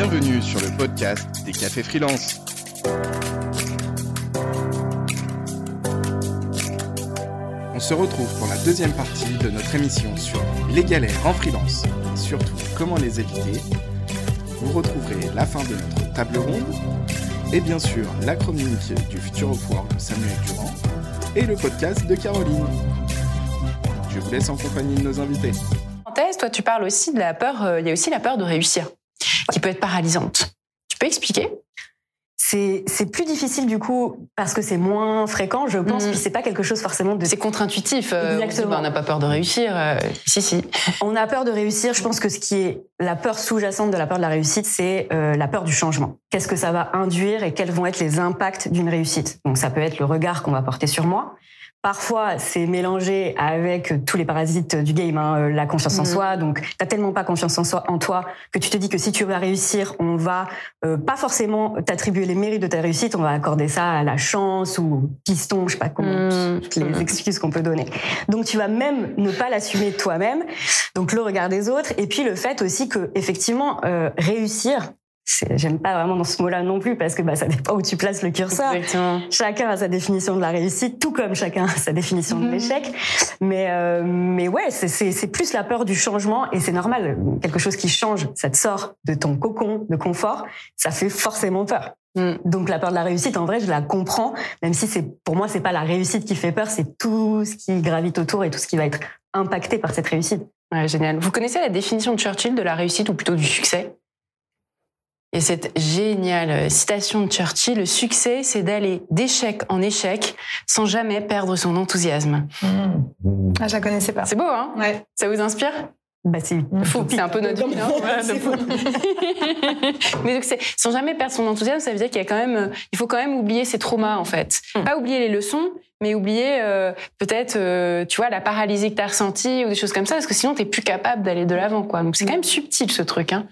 Bienvenue sur le podcast des cafés freelance. On se retrouve pour la deuxième partie de notre émission sur les galères en freelance surtout comment les éviter. Vous retrouverez la fin de notre table ronde et bien sûr la chronique du futur of Work de Samuel Durand et le podcast de Caroline. Je vous laisse en compagnie de nos invités. Toi, tu parles aussi de la peur, euh, il y a aussi la peur de réussir, qui peut être paralysante. Tu peux expliquer? C'est plus difficile du coup parce que c'est moins fréquent, je pense. Mm. Puis c'est pas quelque chose forcément de. C'est contre-intuitif. Euh, Exactement. On n'a pas peur de réussir. Euh, si si. On a peur de réussir. Je pense que ce qui est la peur sous-jacente de la peur de la réussite, c'est euh, la peur du changement. Qu'est-ce que ça va induire et quels vont être les impacts d'une réussite? Donc ça peut être le regard qu'on va porter sur moi. Parfois, c'est mélangé avec tous les parasites du game, hein, euh, la confiance en mhm. soi. Donc, t'as tellement pas confiance en soi, en toi, que tu te dis que si tu vas réussir, on va euh, pas forcément t'attribuer les mérites de ta réussite, on va accorder ça à la chance ou piston, je sais pas comment, mhm. toutes les mhm. excuses qu'on peut donner. Donc, tu vas même ne pas l'assumer toi-même. Donc, le regard des autres, et puis le fait aussi que effectivement euh, réussir, j'aime pas vraiment dans ce mot-là non plus parce que bah, ça dépend où tu places le curseur. Chacun a sa définition de la réussite, tout comme chacun a sa définition de mhm. l'échec. Mais euh, mais ouais, c'est plus la peur du changement et c'est normal. Quelque chose qui change, ça te sort de ton cocon de confort, ça fait forcément peur. Mm. Donc la peur de la réussite, en vrai, je la comprends, même si c'est pour moi c'est pas la réussite qui fait peur, c'est tout ce qui gravite autour et tout ce qui va être impacté par cette réussite. Ouais, génial. Vous connaissez la définition de Churchill de la réussite ou plutôt du succès? Et cette géniale citation de Churchill, le succès, c'est d'aller d'échec en échec sans jamais perdre son enthousiasme. Mmh. Ah, je la connaissais pas. C'est beau, hein? Ouais. Ça vous inspire? Bah c'est fou, c'est un peu notre vie. Mais donc c'est sans jamais perdre son enthousiasme, ça veut dire qu'il y a quand même, il faut quand même oublier ses traumas en fait. Mmh. Pas oublier les leçons, mais oublier euh, peut-être, euh, tu vois, la paralysie que t'as ressentie ou des choses comme ça, parce que sinon t'es plus capable d'aller de l'avant, quoi. Donc c'est quand même subtil ce truc, hein.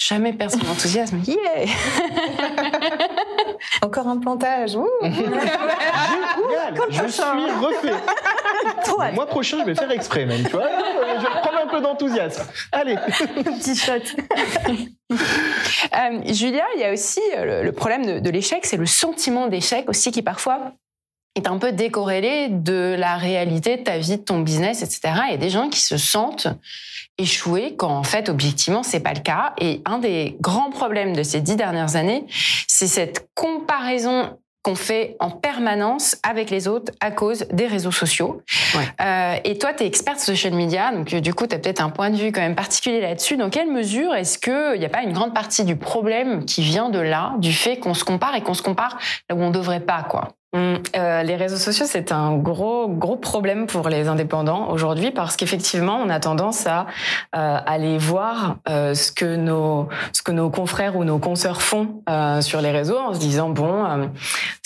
Jamais son enthousiasme. Yeah Encore un plantage. je suis refait. Le mois prochain, je vais faire exprès même. Tu vois je vais reprendre un peu d'enthousiasme. Allez. Petit shot. Euh, Julia, il y a aussi euh, le, problème de, de l'échec, c'est le sentiment d'échec aussi qui parfois est un peu décorrélé de la réalité de ta vie, de ton business, etc. Il y a des gens qui se sentent échouer quand en fait objectivement c'est pas le cas et un des grands problèmes de ces dix dernières années c'est cette comparaison qu'on fait en permanence avec les autres à cause des réseaux sociaux. Euh, et toi, tu es experte social media, donc euh, du coup, tu as peut-être un point de vue quand même particulier là-dessus. Dans quelle mesure est-ce qu'il n'y a pas une grande partie du problème qui vient de là, du fait qu'on se compare et qu'on se compare là où on devrait pas, quoi? Euh, les réseaux sociaux, c'est un gros gros problème pour les indépendants aujourd'hui parce qu'effectivement, on a tendance à euh, aller voir euh, ce que nos ce que nos confrères ou nos consoeurs font euh, sur les réseaux en se disant bon, euh,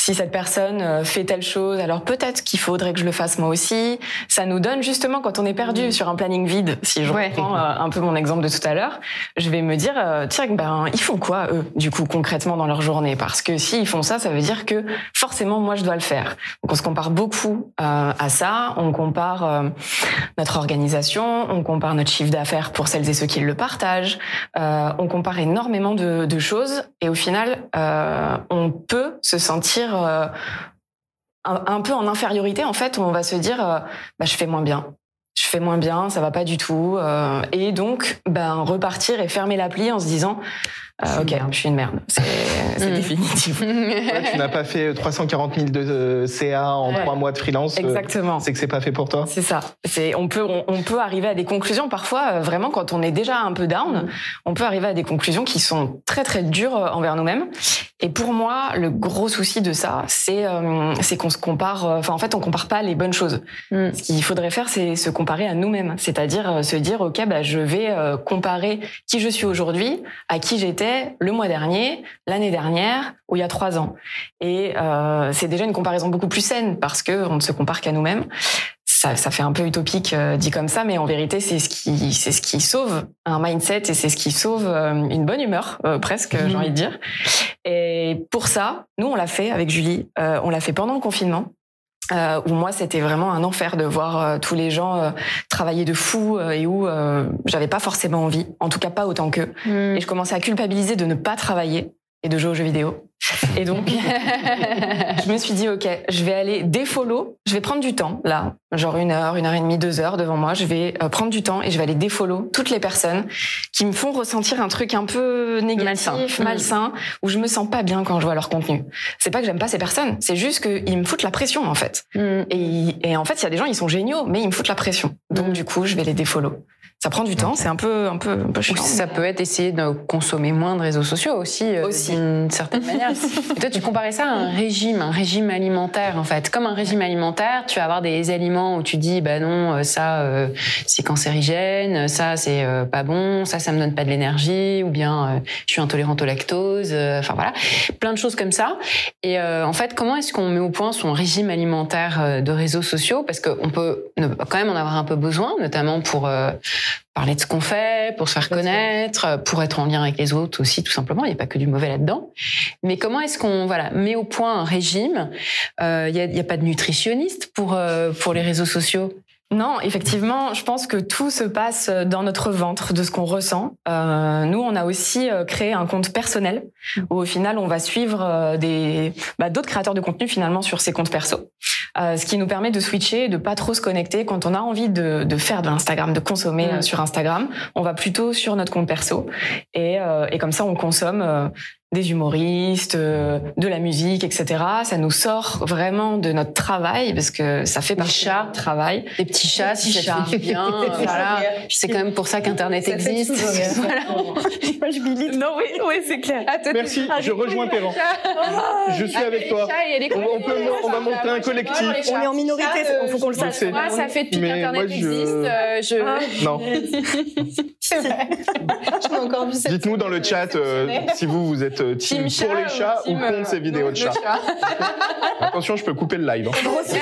si cette personne euh, fait telle chose, alors peut-être qu'il faudrait que je le fasse moi aussi. Ça nous donne justement quand on est perdu mmh. sur un planning vide. Si je reprends un peu mon exemple de tout à l'heure, je vais me dire tiens ben ils font quoi eux du coup concrètement dans leur journée? Parce que s'ils font ça, ça veut dire que forcément moi je dois le faire. Donc on se compare beaucoup euh, à ça, on compare euh, notre organisation, on compare notre chiffre d'affaires pour celles et ceux qui le partagent, euh, on compare énormément de, de, choses et au final euh, on peut se sentir euh, un, peu en infériorité en fait, où on va se dire bah, je fais moins bien, je fais moins bien, ça va pas du tout. Euh, et donc, ben, repartir et fermer l'appli en se disant, euh, ok, je suis une merde. C'est mm. définitif. tu n'as pas fait 340 000 de CA en trois mois de freelance. Euh, Exactement. c'est que c'est pas fait pour toi? C'est ça. C'est on peut on, peut arriver à des conclusions parfois vraiment quand on est déjà un peu down, mm. on peut arriver à des conclusions qui sont très très dures envers nous-mêmes. Et pour moi, le gros souci de ça, c'est c'est qu'on se compare. Enfin, en fait, on compare pas les bonnes choses. Mm. Ce qu'il faudrait faire, c'est se comparer à nous-mêmes, c'est-à-dire se dire ok, bah je vais comparer qui je suis aujourd'hui à qui j'étais le mois dernier, l'année dernière ou il y a trois ans. Et euh, c'est déjà une comparaison beaucoup plus saine parce que on ne se compare qu'à nous-mêmes. Ça, ça, fait un peu utopique euh, dit comme ça, mais en vérité, c'est ce qui, c'est ce qui sauve un mindset et c'est ce qui sauve euh, une bonne humeur, euh, presque, j'ai mhm. envie de dire. Et pour ça, nous, on l'a fait avec Julie. on l'a fait pendant le confinement. Euh, où moi c'était vraiment un enfer de voir euh, tous les gens euh, travailler de fou euh, et où euh, j'avais pas forcément envie, en tout cas pas autant qu'eux. Mm. Et je commençais à culpabiliser de ne pas travailler et de jouer aux jeux vidéo. Et donc, je me suis dit, OK, je vais aller défollow. Je vais prendre du temps, là, genre une heure, une heure et demie, deux heures devant moi. Je vais euh, prendre du temps et je vais aller défollow toutes les personnes qui me font ressentir un truc un peu négatif, Malsain. malsain, où je me sens pas bien quand je vois leur contenu. C'est pas que j'aime pas ces personnes, c'est juste qu'ils me foutent la pression, en fait. Mm. Et, et en fait, il y a des gens, ils sont géniaux, mais ils me foutent la pression. Donc, Mm. du coup, je vais les défollow. Ça prend du temps, c'est un peu, un peu, un peu chiant. ça peut être essayer de consommer moins de réseaux sociaux aussi, euh, Aussi. d'une certaine manière. Et toi, tu comparais ça à un régime, un régime alimentaire en fait. Comme un régime alimentaire, tu vas avoir des aliments où tu dis, bah non, euh, ça euh, c'est cancérigène, ça c'est euh, pas bon, ça ça me donne pas de l'énergie, ou bien euh, je suis intolérante au lactose. Enfin voilà, plein de choses comme ça. Et euh, en fait, comment est-ce qu'on met au point son régime alimentaire de réseaux sociaux? Parce qu'on peut quand même en avoir un peu besoin, notamment pour euh, parler de ce qu'on fait, pour se faire connaître, euh, pour être en lien avec les autres aussi, tout simplement. Il n'y a pas que du mauvais là-dedans. Mais comment est-ce qu'on voilà met au point un régime Euh, Il n'y a, il y a pas de nutritionniste pour euh, pour les réseaux sociaux? Non, effectivement, je pense que tout se passe dans notre ventre, de ce qu'on ressent. Euh, nous, on a aussi euh, créé un compte personnel où au final, on va suivre euh, des bah, d'autres créateurs de contenu finalement sur ces comptes perso. Euh, ce qui nous permet de switcher, de pas trop se connecter quand on a envie de, de faire de l'Instagram, de consommer Mm. euh, sur Instagram. On va plutôt sur notre compte perso et, euh, et comme ça, on consomme euh, des humoristes, euh, de la musique, etc. Ça nous sort vraiment de notre travail parce que ça fait Des partie chats. de notre travail. Des petits chats, si Petits ça te chats. fait du bien. euh, voilà. C'est quand même pour ça qu'Internet Ça fait existe. Voilà. Moi, je milite. Non, oui, oui, c'est clair. Ah, Merci, Ah, je rejoins chats. Je suis Ah, avec toi. il On- peut- on va ça, monter un collectif. chats. On est en minorité, c'est- faut qu'on le sache. Moi, ça fait depuis qu'Internet moi, je- existe. euh, encore vu cette Dites-nous dans le chat euh, si vous, vous êtes euh, team, Team pour les chat chats ou team, euh, contre ces vidéos de chats. Attention, je peux couper le live. hein. On a des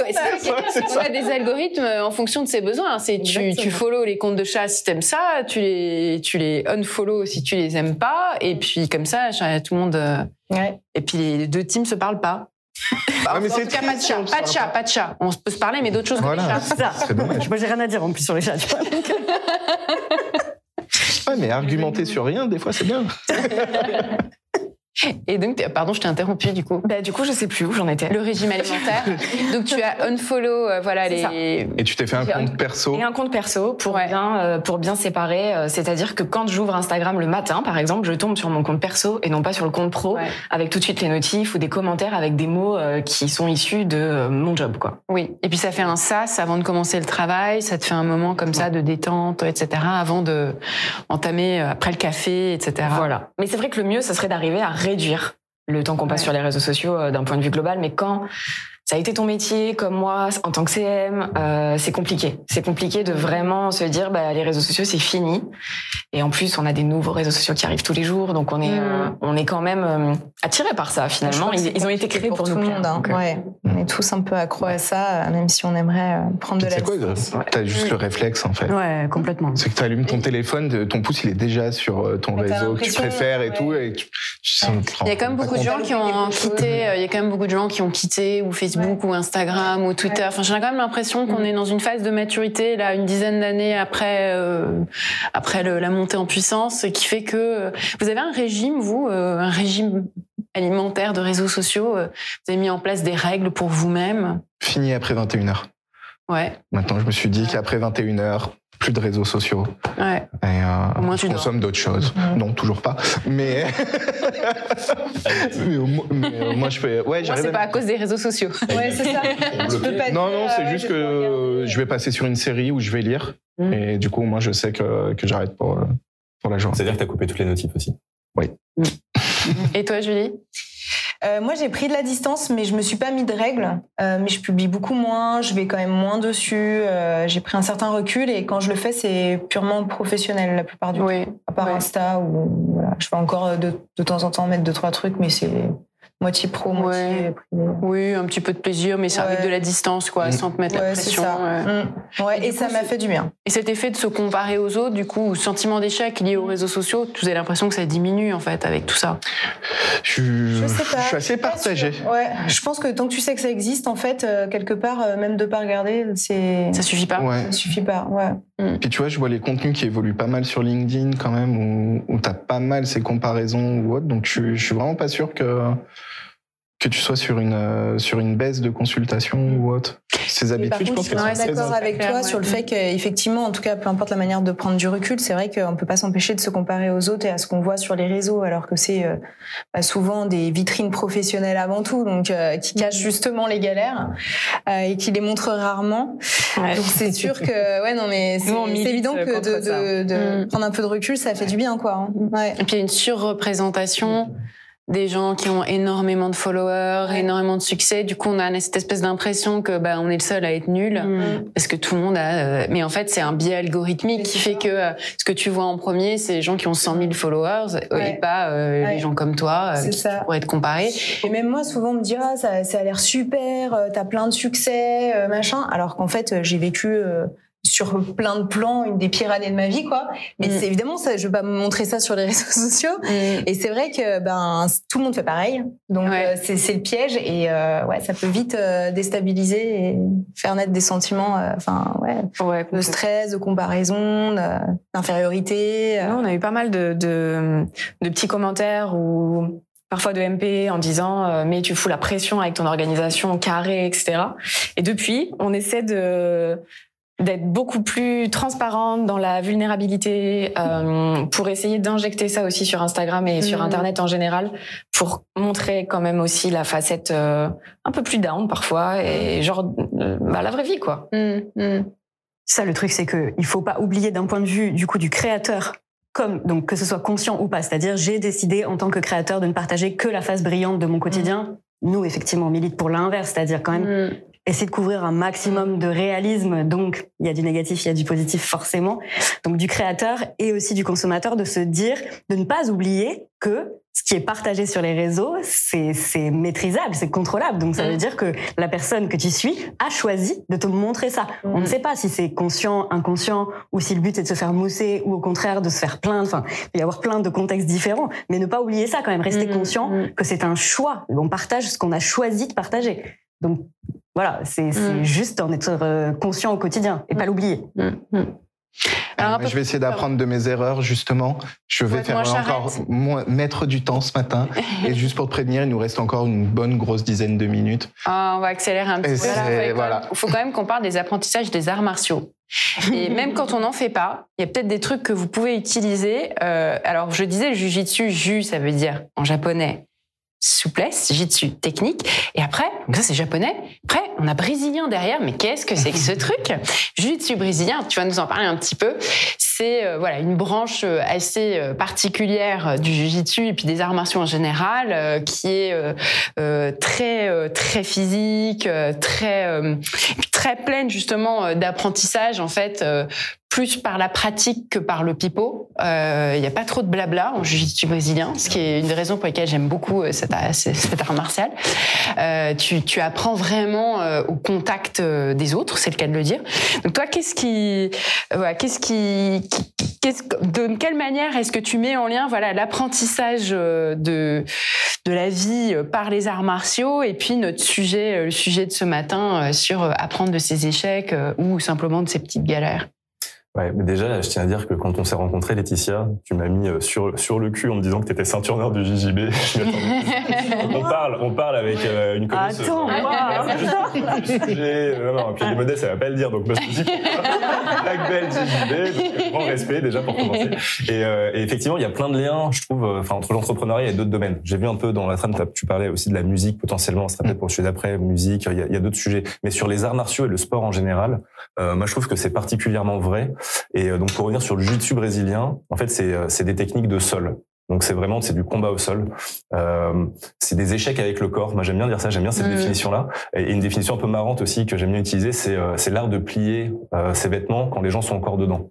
algo- c'est vrai c'est qu'on a des algorithmes euh, en fonction de ses besoins. C'est tu, Exactement. tu follow les comptes de chats si t'aimes ça, tu les tu les unfollow si tu les aimes pas, et puis comme ça, tout le monde. euh, Ouais. Et puis les deux teams se parlent pas. Ah, mais en c'est tout cas, pas de chat, on se pas de parle chat, pas de chat. On peut se parler, mais d'autres choses que des chats. C'est dommage. Moi, j'ai rien à dire en plus sur les chats. tu vois. Ouais, mais argumenter sur rien, des fois, c'est bien. Et donc, pardon, je t'ai interrompu du coup. Bah, du coup, je sais plus où j'en étais. Le régime alimentaire. donc tu as unfollow, euh, voilà ça. les. Et tu t'es fait un compte perso. Et un compte perso pour Ouais. bien euh, pour bien séparer. euh, C'est-à-dire que quand j'ouvre Instagram le matin, par exemple, je tombe sur mon compte perso et non pas sur le compte pro, Ouais. avec tout de suite les notifs ou des commentaires avec des mots euh, qui sont issus de euh, mon job, quoi. Oui. Et puis ça fait un sas avant de commencer le travail. Ça te fait un moment comme ça de détente, etc. Avant de entamer euh, après le café, etc. Voilà. Mais c'est vrai que le mieux, ce serait d'arriver à réduire le temps qu'on passe Ouais. sur les réseaux sociaux euh, d'un point de vue global. Mais quand ça a été ton métier, comme moi, en tant que CM, euh, c'est compliqué. C'est compliqué de vraiment se dire, bah, les réseaux sociaux, c'est fini. Et en plus, on a des nouveaux réseaux sociaux qui arrivent tous les jours, donc on est, Mm. euh, on est quand même euh, attiré par ça. Finalement, ils, c'est ils ont été créés pour, tout le monde. hein. Donc, euh, Ouais, on est tous un peu accro à ça, même si on aimerait prendre de Tu la sais quoi. Greg T'as juste le réflexe, en fait. Ouais, complètement. C'est que tu allumes ton téléphone, de- ton pouce il est déjà sur ton réseau que tu préfères et ouais. tout. Et tu, tu sens- tu te Il y a quand même beaucoup de gens qui ont quitté. Il y a quand même beaucoup de gens qui ont quitté ou Facebook ou Instagram ou Twitter. Enfin, j'ai quand même l'impression qu'on est dans une phase de maturité là, une dizaine d'années après euh, après le- la montée en puissance, qui fait que euh, vous avez un régime, vous, euh, un régime alimentaire de réseaux sociaux. euh, Vous avez mis en place des règles pour vous-même. Fini après 21h. Ouais, Maintenant, je me suis dit qu'après 21h, plus de réseaux sociaux. ouais. Et euh, moins, je consomme d'autres choses. Mhm. Non, toujours pas. Mais, mais, au moins, mais au moins, je fais. Ouais, Moi, c'est à- pas à cause des réseaux sociaux. Ouais, c'est ça. Tu peux pas Non, dire, non, euh, c'est ouais, juste que je vais passer sur une série où je vais lire. Mhm. Et du coup, moi, je sais que, que j'arrête pour, euh, pour la journée. C'est-à-dire que tu as coupé toutes les notifs aussi. Et toi, Julie? Euh, moi, j'ai pris de la distance, mais je me suis pas mis de règles. Euh, mais je publie beaucoup moins, je vais quand même moins dessus. euh, j'ai pris un certain recul et quand je le fais, c'est purement professionnel la plupart du temps. Oui. À part. Insta où voilà, je vais encore de, de temps en temps mettre deux trois trucs, mais c'est moitié pro, moitié privé. Oui, un petit peu de plaisir, mais c'est Ouais. avec de la distance, quoi, Mm. sans te mettre la Ouais, c'est pression. ça. ouais. Mm. Ouais, Et ça m'a fait du bien. Et cet effet de se comparer aux autres, du coup, ou sentiment d'échec lié aux réseaux sociaux, vous avez l'impression que ça diminue, en fait, avec tout ça? Je, suis- Je sais pas. je suis assez Pas partagé. sûr. Ouais, je pense que tant que tu sais que ça existe, en fait, euh, quelque part, euh, même de pas regarder, c'est Ça suffit pas? Ouais. ça suffit pas. Ouais. Puis tu vois, je vois les contenus qui évoluent pas mal sur LinkedIn quand même, où, où t'as pas mal ces comparaisons ou autres. Donc je, je suis vraiment pas sûr que que tu sois sur une euh, sur une baisse de consultation ou autre. Ces habitudes, je contre, pense je qu'elles suis sont d'accord avec clair, toi ouais. sur le fait qu'effectivement, en tout cas, peu importe la manière de prendre du recul, c'est vrai qu'on peut pas s'empêcher de se comparer aux autres et à ce qu'on voit sur les réseaux, alors que c'est euh, bah, souvent des vitrines professionnelles avant tout, donc euh, qui cachent justement les galères euh, et qui les montrent rarement. Donc c'est sûr que ouais non mais c'est évident que de, de, de Mm. prendre un peu de recul, ça fait du bien quoi. hein. Ouais. Et puis il y a une surreprésentation des gens qui ont énormément de followers, Ouais. énormément de succès. Du coup, on a cette espèce d'impression que bah, on est le seul à être nul. Mm. Parce que tout le monde a... euh, Mais en fait, c'est un biais algorithmique qui fait que euh, ce que tu vois en premier, c'est les gens qui ont 100 000 followers Ouais. et pas euh, Ouais. les gens comme toi euh, qui ça. pourraient être comparés. Et même moi, souvent, on me dit ah ça, ça a l'air super, t'as plein de succès, machin. Alors qu'en fait, j'ai vécu euh, sur plein de plans une des pires années de ma vie, quoi. Mais Mm. c'est évidemment ça, je vais pas me montrer ça sur les réseaux sociaux. Et c'est vrai que ben tout le monde fait pareil, donc Ouais. euh, c'est le piège et euh, ouais, ça peut vite euh, déstabiliser et faire naître des sentiments, euh, enfin ouais, Ouais, de stress, de comparaison, d'infériorité. euh. On a eu pas mal de, de, de petits commentaires ou parfois de MP en disant euh, mais tu fous la pression avec ton organisation carrée, etc. Et depuis, on essaie de d'être beaucoup plus transparente dans la vulnérabilité euh, pour essayer d'injecter ça aussi sur Instagram et sur Mhm. Internet en général pour montrer quand même aussi la facette euh, un peu plus down parfois et genre euh, bah, la vraie vie quoi. Mm, mm. Ça, le truc, c'est que il faut pas oublier d'un point de vue du coup du créateur, comme donc que ce soit conscient ou pas. C'est-à-dire, j'ai décidé en tant que créateur de ne partager que la face brillante de mon quotidien. Nous, effectivement, on milite pour l'inverse, c'est-à-dire quand même Mm. Essayer de couvrir un maximum de réalisme. Donc, il y a du négatif, il y a du positif forcément. Donc, du créateur et aussi du consommateur de se dire, de ne pas oublier que ce qui est partagé sur les réseaux, c'est maîtrisable, c'est contrôlable. Donc, ça veut dire que la personne que tu suis a choisi de te montrer ça. On ne sait pas si c'est conscient, inconscient, ou si le but est de se faire mousser, ou au contraire de se faire plaindre. Enfin, il peut y avoir plein de contextes différents. Mais ne pas oublier ça quand même, rester Mhm, conscient que c'est un choix. On partage ce qu'on a choisi de partager. Donc, voilà, c'est Mm. juste en être euh, conscient au quotidien et pas l'oublier. Mm, mm. Alors, Mais peu je vais essayer d'apprendre de mes erreurs, justement. Je vais faire encore moins, mettre du temps ce matin. et juste pour te prévenir, il nous reste encore une bonne grosse dizaine de minutes. Ah, on va accélérer un petit Et peu. Il faut quand même- voilà. Il faut quand même qu'on parle des apprentissages des arts martiaux. Et même quand on n'en fait pas, il y a peut-être des trucs que vous pouvez utiliser. Euh, alors, je disais le jujitsu, ju, ça veut dire en japonais souplesse, jitsu, technique. Et après, donc ça c'est japonais. Après, on a brésilien derrière. Mais qu'est-ce que c'est que ce truc? Jitsu brésilien, tu vas nous en parler un petit peu. C'est euh, voilà une branche euh, assez euh, particulière euh, du jujitsu et puis des arts martiaux en général, euh, qui est euh, euh, très euh, très physique, très euh, très pleine justement d'apprentissage en fait. Euh, plus par la pratique que par le pipeau. Euh, Il n'y a pas trop de blabla en jiu-jitsu brésilien, ce qui est une des raisons pour lesquelles j'aime beaucoup euh, cet, art- cet art martial. Euh, tu, tu apprends vraiment euh, au contact euh, des autres, c'est le cas de le dire. Donc toi, qu'est-ce qui, euh, voilà, qu'est-ce qui, de quelle manière est-ce que tu mets en lien, voilà, l'apprentissage euh, de de la vie euh, par les arts martiaux et puis notre sujet, euh, le sujet de ce matin euh, sur euh, apprendre de ses échecs euh, ou simplement de ses petites galères? Ouais, mais déjà, je tiens à dire que quand on s'est rencontrés, Laetitia, tu m'as mis euh, sur, sur le cul en me disant que tu étais ceinture noire du JJB. On parle, on parle avec euh, une connaisseuse. Attends, sujet. Non, non, puis les modestes, elle va pas le dire, donc moi, je me suis dit, Black Belt, JJB, donc grand respect déjà pour commencer. Et, euh, et effectivement, il y a plein de liens, je trouve, euh, enfin, entre l'entrepreneuriat et d'autres domaines. J'ai vu un peu dans la trame, tu parlais aussi de la musique potentiellement, sera peut-être pour le sujet d'après, musique, il y a, a d'autres sujets. Mais sur les arts martiaux et le sport en général, euh, moi, je trouve que c'est particulièrement vrai. Et euh, donc, pour revenir sur le jiu-jitsu brésilien, en fait, c'est euh, c'est des techniques de sol. Donc c'est vraiment c'est du combat au sol. Euh, c'est des échecs avec le corps. Moi j'aime bien dire ça. J'aime bien cette Mhm. définition là. Et une définition un peu marrante aussi que j'aime bien utiliser, c'est euh, c'est l'art de plier euh, ses vêtements quand les gens sont encore dedans.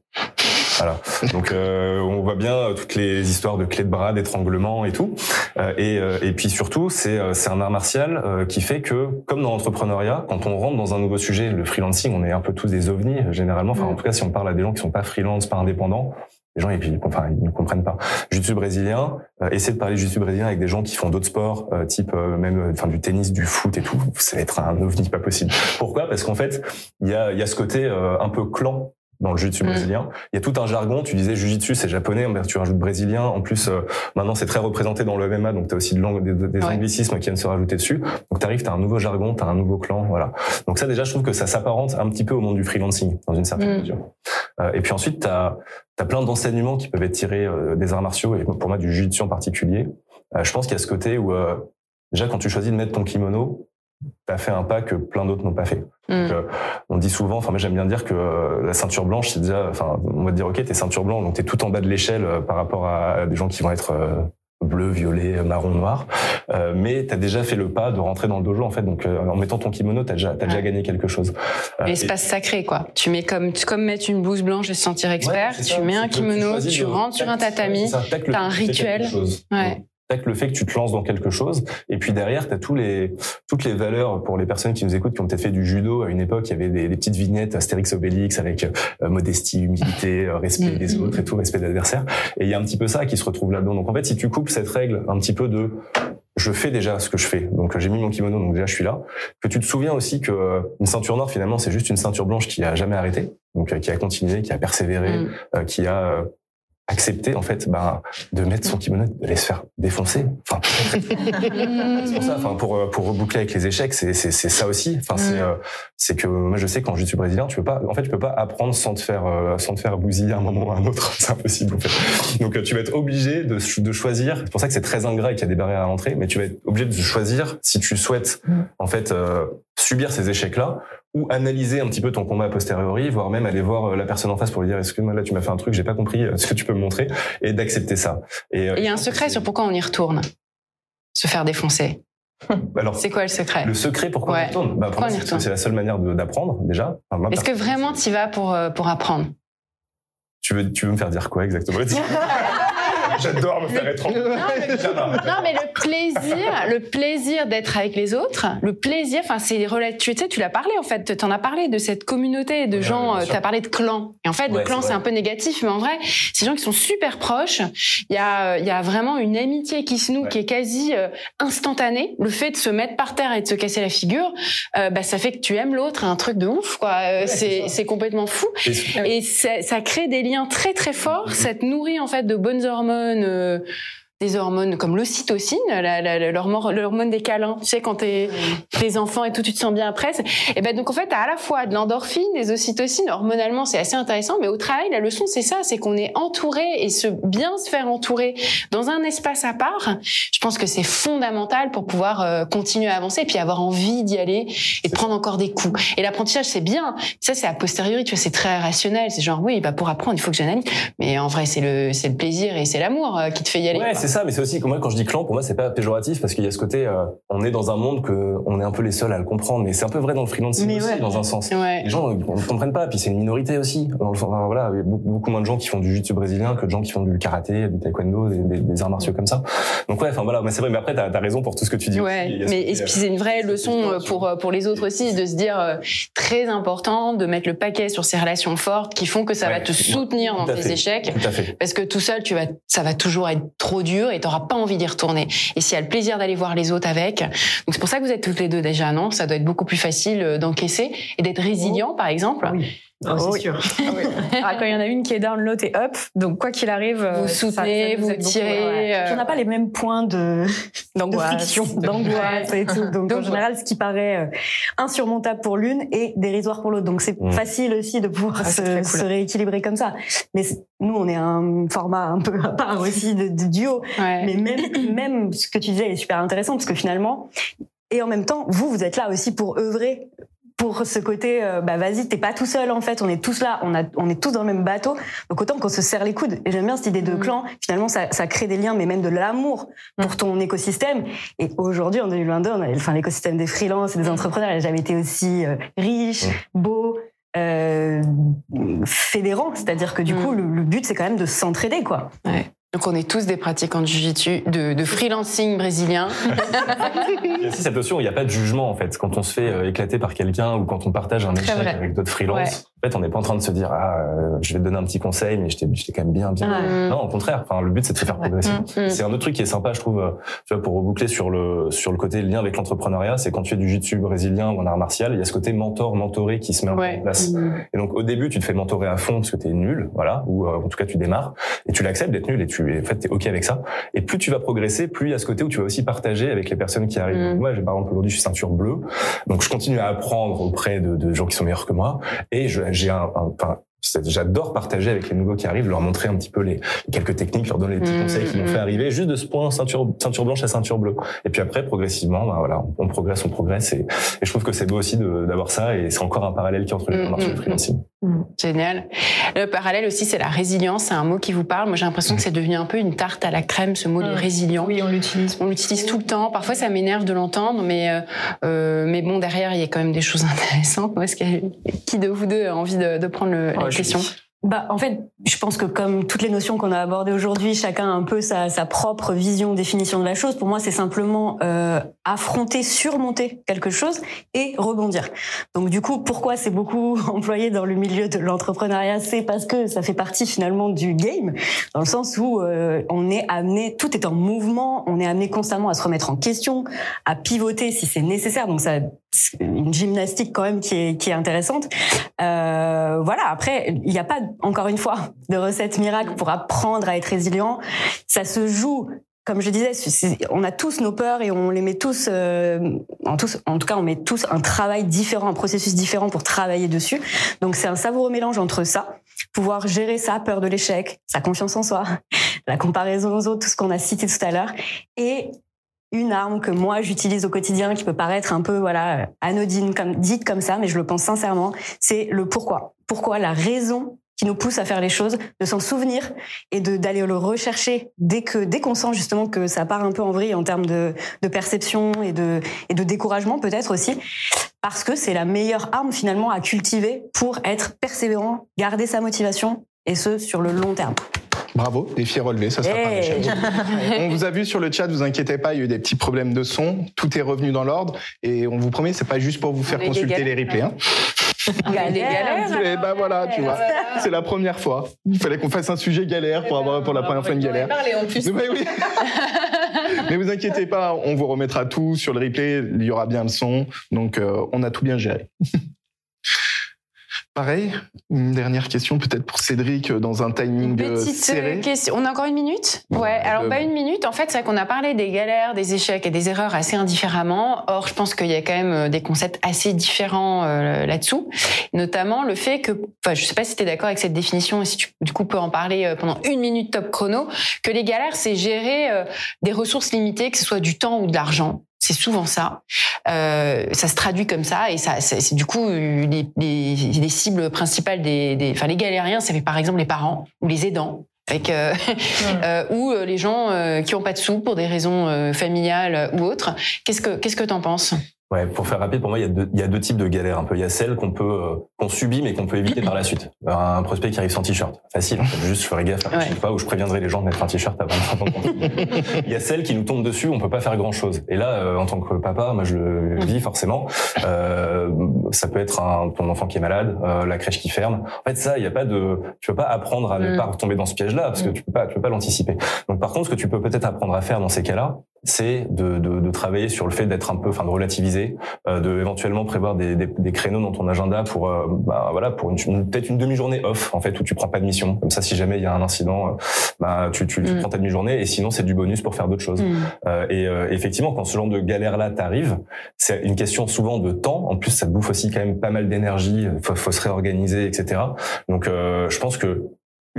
Voilà. Donc euh, on voit bien euh, toutes les histoires de clés de bras, d'étranglement et tout. Euh, et, euh, et puis surtout, c'est euh, c'est un art martial euh, qui fait que, comme dans l'entrepreneuriat, quand on rentre dans un nouveau sujet, le freelancing, on est un peu tous des ovnis généralement. Enfin, en tout cas, si on parle à des gens qui sont pas freelance, pas indépendants, les gens, et puis, enfin, ils ne comprennent pas. Jiu-jitsu brésilien, euh, essayer de parler jiu-jitsu brésilien avec des gens qui font d'autres sports, euh, type euh, même, enfin, du tennis, du foot et tout, ça va être un ovni pas possible. Pourquoi? Parce qu'en fait, il y a, il y a ce côté euh, un peu clan dans le jiu-jitsu Mm. brésilien. Il y a tout un jargon. Tu disais jiu-jitsu, c'est japonais. mais Tu rajoutes brésilien. En plus, euh, maintenant, c'est très représenté dans le MMA. Donc, tu as aussi de langue- des, des Ouais. anglicismes qui viennent se rajouter dessus. Donc, tu arrives, tu as un nouveau jargon, tu as un nouveau clan. Voilà. Donc, ça, déjà, je trouve que ça s'apparente un petit peu au monde du freelancing, dans une certaine Mm. mesure. Euh, et puis ensuite, tu as, plein d'enseignements qui peuvent être tirés euh, des arts martiaux, et pour moi, du jiu-jitsu en particulier. Euh, je pense qu'il y a ce côté où, euh, déjà, quand tu choisis de mettre ton kimono, tu as fait un pas que plein d'autres n'ont pas fait. Mm. Donc, euh, on dit souvent, enfin moi j'aime bien dire que euh, la ceinture blanche, c'est déjà, enfin on va te dire ok, t'es ceinture blanche, donc t'es tout en bas de l'échelle euh, par rapport à des gens qui vont être bleu, violet, marron, noir, mais t'as déjà fait le pas de rentrer dans le dojo en fait, donc en mettant ton kimono, t'as déjà, t'as déjà gagné quelque chose. Et- L'espace sacré, quoi. Tu mets comme, comme mettre une blouse blanche et se sentir expert. Ouais, tu mets un kimono, tu rentres sur un tatami. t'as un rituel. Ouais. Tac, le fait que tu te lances dans quelque chose, et puis derrière, tu as tous les, toutes les valeurs pour les personnes qui nous écoutent, qui ont peut-être fait du judo. À une époque, il y avait des, des petites vignettes Astérix Obélix avec euh, modestie, humilité, euh, respect des autres et tout, respect de l'adversaire. Et il y a un petit peu ça qui se retrouve là-dedans. Donc en fait, si tu couples cette règle un petit peu de je fais déjà ce que je fais, donc j'ai mis mon kimono, donc déjà je suis là, que tu te souviens aussi que euh, une ceinture noire finalement c'est juste une ceinture blanche qui a jamais arrêté, donc euh, qui a continué, qui a persévéré, Mm. euh, qui a accepté en fait ben, de mettre son kimono, d'aller se faire défoncer. Enfin, c'est pour ça, enfin pour euh, pour reboucler avec les échecs, c'est c'est c'est ça aussi. Enfin c'est Mm. euh, c'est que moi je sais quand je suis brésilien, tu peux pas, en fait tu peux pas apprendre sans te faire euh, sans te faire bousiller à un moment ou à un autre, c'est impossible en fait. Donc euh, tu vas être obligé de de choisir. C'est pour ça que c'est très ingrat et qu'il y a des barrières à l'entrée, mais tu vas être obligé de choisir si tu souhaites Mm. en fait euh, subir ces échecs là ou analyser un petit peu ton combat a posteriori, voire même aller voir euh, la personne en face pour lui dire excuse-moi là tu m'as fait un truc, j'ai pas compris, est-ce que tu peux me montrer et d'accepter ça. Et euh, il y a un secret sur pourquoi on y retourne. Se faire défoncer. Alors C'est quoi le secret? le secret pourquoi Ouais. on y retourne? Bah, retourne? c'est la seule manière d'apprendre déjà. Enfin, Est-ce que vraiment tu vas pour, euh, pour apprendre? Tu veux tu veux me faire dire quoi exactement? J'adore me faire étrangler. Non, mais le plaisir, le plaisir d'être avec les autres, le plaisir, enfin, c'est. Tu sais, tu l'as parlé en fait, tu en as parlé de cette communauté de Ouais, gens. bien euh. Tu as parlé de clan. Et en fait, Ouais, le clan c'est un peu négatif, mais en vrai, ces gens qui sont super proches. Il y a, il y a vraiment une amitié qui se noue, Ouais. qui est quasi euh, instantanée. Le fait de se mettre par terre et de se casser la figure, euh, bah, ça fait que tu aimes l'autre, un truc de ouf, quoi. Euh, c'est complètement fou. Et- Et ça, ça crée des liens très très forts. Ça te nourrit en fait de bonnes hormones. Des hormones comme l'ocytocine, l'hormone des câlins. Tu sais, quand t'es tes enfants et tout, tu te sens bien après. Et ben donc en fait, t'as à la fois de l'endorphine, des ocytocines. Hormonalement, c'est assez intéressant. Mais au travail, la leçon, c'est ça, c'est qu'on est entouré et se bien se faire entourer dans un espace à part. Je pense que c'est fondamental pour pouvoir euh, continuer à avancer et puis avoir envie d'y aller et de prendre encore des coups. Et l'apprentissage, c'est bien. Ça, c'est a posteriori. Tu vois, c'est très rationnel. C'est genre oui, bah pour apprendre, il faut que j'analyse. Mais en vrai, c'est le c'est le plaisir et c'est l'amour euh, qui te fait y aller. Ouais, ça, mais c'est aussi que moi quand je dis clan, pour moi c'est pas péjoratif parce qu'il y a ce côté, euh, on est dans un monde que on est un peu les seuls à le comprendre, mais c'est un peu vrai dans le freelancing Mais aussi, ouais. dans un sens. Ouais. Les gens ne comprennent pas, puis c'est une minorité aussi. Dans le fond, enfin, voilà, il y a beaucoup, beaucoup moins de gens qui font du jiu-jitsu brésilien que de gens qui font du karaté, du taekwondo, des, des- des arts martiaux comme ça. Donc ouais, enfin voilà, mais c'est vrai. Mais après, t'as as raison pour tout ce que tu dis. Ouais, aussi. Ce mais et puis c'est une vraie euh, leçon euh, pour pour les autres aussi de se dire euh, très important de mettre le paquet sur ces relations fortes qui font que ça va te soutenir dans tes échecs Tout à fait. parce que tout seul tu vas ça va toujours être trop dur et t'auras pas envie d'y retourner. Et s'il y a le plaisir d'aller voir les autres avec donc c'est pour ça que vous êtes toutes les deux déjà non? Ça doit être beaucoup plus facile euh, d'encaisser et d'être résilient par exemple Oh, c'est oui. sûr. Ah, quand il y en a une qui est down, l'autre est up. Donc, quoi qu'il arrive, euh, vous ça- ça soutenez vous tirez ouais. euh, on n'a pas les mêmes points de, D'angoisse. friction, d'angoisse et tout. Donc, en général, ce qui paraît euh, insurmontable pour l'une est dérisoire pour l'autre. Donc c'est Mm. facile aussi de pouvoir Ah, se, très cool. se rééquilibrer comme ça. Mais nous, on est un format un peu à part aussi de, de duo. ouais. Mais même, même ce que tu disais est super intéressant parce que finalement, et en même temps, vous, vous êtes là aussi pour œuvrer pour ce côté, euh, bah vas-y, t'es pas tout seul en fait, on est tous là, on, a, on est tous dans le même bateau, donc autant qu'on se serre les coudes. Et j'aime bien cette idée de Mhm. clan, finalement ça, ça crée des liens, mais même de l'amour pour ton écosystème. Et aujourd'hui, en 2022, on a, enfin, l'écosystème des freelances et des entrepreneurs, il n'a jamais été aussi euh, riche, beau, euh, fédérant, c'est-à-dire que du Mm. coup, le, le but c'est quand même de s'entraider, quoi. Donc on est tous des pratiquants de jiu-jitsu, de, de freelancing brésilien. Il y a aussi cette notion où il n'y a pas de jugement en fait. Quand on se fait euh, éclater par quelqu'un ou quand on partage un échec avec d'autres freelances, en fait, on n'est pas en train de se dire ah euh, je vais te donner un petit conseil mais je t'ai quand même bien bien. Mm. Non, au contraire. Enfin, le but c'est de se faire progresser. Mm. C'est un autre truc qui est sympa, je trouve, euh, tu vois, pour reboucler sur le sur le côté lien avec l'entrepreneuriat, c'est quand tu fais du jiu-jitsu brésilien ou en art martial, il y a ce côté mentor mentoré qui se met Ouais. en place. Et donc au début, tu te fais mentorer à fond parce que t'es nul, voilà, ou euh, en tout cas tu démarres et tu l'acceptes d'être nul et tu es en fait t'es ok avec ça. Et plus tu vas progresser, plus il y a ce côté où tu vas aussi partager avec les personnes qui arrivent. Mm. Moi, j'ai par exemple aujourd'hui je suis ceinture bleue, donc je continue à apprendre auprès de, de gens qui sont meilleurs que moi et je- j'ai un, un- J'adore partager avec les nouveaux qui arrivent, leur montrer un petit peu les quelques techniques, leur donner les petits Mm, conseils qui m'ont fait arriver juste de ce point ceinture ceinture blanche à ceinture bleue. Et puis après progressivement, bah voilà, on, on progresse, on progresse et, et je trouve que c'est beau aussi d'avoir ça et c'est encore un parallèle qui est entre les Mm, marchés mm, du freelancing. Génial. Le parallèle aussi, c'est la résilience. C'est un mot qui vous parle. Moi, j'ai l'impression que c'est devenu un peu une tarte à la crème, ce mot de résilient. Oui, on l'utilise. On l'utilise tout le temps. Parfois, ça m'énerve de l'entendre, mais euh, euh, mais bon, derrière, il y a quand même des choses intéressantes. Moi, qui de vous deux a envie de, de prendre le- Oh, question Bah, en fait, je pense que comme toutes les notions qu'on a abordées aujourd'hui, chacun a un peu sa, sa propre vision, définition de la chose. Pour moi, c'est simplement euh, affronter, surmonter quelque chose et rebondir. Donc, du coup, pourquoi c'est beaucoup employé dans le milieu de l'entrepreneuriat? C'est parce que ça fait partie finalement du game, dans le sens où euh, on est amené, tout est en mouvement, on est amené constamment à se remettre en question, à pivoter si c'est nécessaire. Donc, ça, une gymnastique quand même qui est, qui est intéressante. Euh, voilà. Après, il n'y a pas encore une fois de recette miracle pour apprendre à être résilient. Ça se joue. Comme je disais, on a tous nos peurs et on les met tous, euh, en, tous, en tout cas, on met tous un travail différent, un processus différent pour travailler dessus. Donc c'est un savoureux mélange entre ça, pouvoir gérer sa peur de l'échec, sa confiance en soi, la comparaison aux autres, tout ce qu'on a cité tout à l'heure, et une arme que moi j'utilise au quotidien qui peut paraître un peu voilà anodine dite comme ça mais je le pense sincèrement c'est le pourquoi pourquoi la raison qui nous pousse à faire les choses de s'en souvenir et de d'aller le rechercher dès que dès qu'on sent justement que ça part un peu en vrille en termes de, de perception et de et de découragement peut-être aussi parce que c'est la meilleure arme finalement à cultiver pour être persévérant garder sa motivation et ce sur le long terme Bravo, défi relevé, ça sera pas un Hey. On vous a vu sur le chat, vous inquiétez pas, il y a eu des petits problèmes de son, tout est revenu dans l'ordre et on vous promet, c'est pas juste pour vous faire On consulter les replays. Hein. Des galères. Et ben voilà, tu vois, c'est la première fois. Il fallait qu'on fasse un sujet galère pour avoir pour la première fois une galère. Parler en plus. Mais oui. Mais vous inquiétez pas, on vous remettra tout sur le replay, il y aura bien le son, donc euh, on a tout bien géré. Pareil, une dernière question peut-être pour Cédric euh, dans un timing euh, Petite serré. euh, question. On a encore une minute? Ouais. Alors pas une minute. En fait, c'est vrai qu'on a parlé des galères, des échecs et des erreurs assez indifféremment. Or, je pense qu'il y a quand même des concepts assez différents euh, là-dessous. Notamment le fait que, enfin, je sais pas si tu es d'accord avec cette définition et si tu du coup peux en parler pendant une minute top chrono, que les galères c'est gérer euh, des ressources limitées, que ce soit du temps ou de l'argent. C'est souvent ça. Euh, ça se traduit comme ça et ça, c'est du coup euh, les, les, les cibles principales des, des, enfin les galériens, ça fait par exemple les parents ou les aidants. Avec, euh, euh, ou les gens qui ont pas de sous pour des raisons familiales ou autres. Qu'est-ce que qu'est-ce que t'en penses? Ouais, pour faire rapide, pour moi, il y a deux, il y a deux types de galères. Un peu, il y a celles qu'on peut, euh, qu'on subit, mais qu'on peut éviter par la suite. Un prospect qui arrive sans t-shirt, facile. Juste, je ferai gaffe la prochaine Ouais. fois où je préviendrai les gens de mettre un t-shirt avant. il y a celles qui nous tombent dessus, on peut pas faire grand chose. Et là, euh, en tant que papa, moi, je le vis forcément. Euh, ça peut être un, ton enfant qui est malade, euh, la crèche qui ferme. En fait, ça, il y a pas de, tu peux pas apprendre à ne Mm. pas tomber dans ce piège-là parce que tu peux pas, tu peux pas l'anticiper. Donc, par contre, ce que tu peux peut-être apprendre à faire dans ces cas-là, c'est de, de, de travailler sur le fait d'être un peu, enfin, de relativiser, euh, de éventuellement prévoir des, des, des créneaux dans ton agenda pour, euh, bah, voilà, pour une, une- peut-être une demi-journée off en fait où tu prends pas de mission. Comme ça, si jamais il y a un incident, euh, bah, tu, tu, tu Mm. prends ta demi-journée et sinon c'est du bonus pour faire d'autres choses. Euh, et euh, effectivement, quand ce genre de galère-là t'arrive, c'est une question souvent de temps. En plus, ça te bouffe aussi quand même pas mal d'énergie. Faut, faut se réorganiser, etc. Donc, euh, je pense que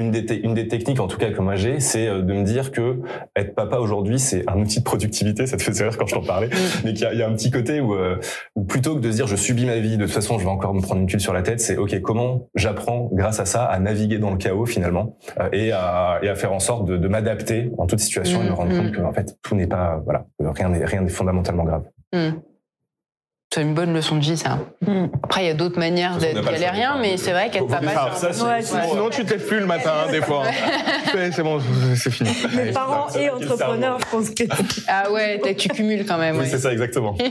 une des, une des techniques, en tout cas que moi j'ai, c'est euh, de me dire que être papa aujourd'hui, c'est un outil de productivité. Ça te fait rire quand je t'en parlais, mais qu'il y y a un petit côté où, euh, où plutôt que de se dire je subis ma vie, de toute façon je vais encore me prendre une tuile sur la tête, c'est ok comment j'apprends grâce à ça à naviguer dans le chaos finalement euh, et, à, et à faire en sorte de, de m'adapter en toute situation et me rendre Mm, compte mm. que en fait tout n'est pas voilà rien n'est rien n'est fondamentalement grave. Hmm. C'est une bonne leçon de vie, ça. Mm. Après, il y a d'autres manières d'être pas galérien, mais c'est vrai qu'être papa. faire ça, Ouais, sinon, Sinon, tu te lèves plus le matin, hein, des fois. Ouais, c'est bon, c'est fini. Mais parents ça, et ça, ça, entrepreneurs, je pense que. Ah ouais, tu cumules quand même. Oui, ouais. c'est ça, exactement.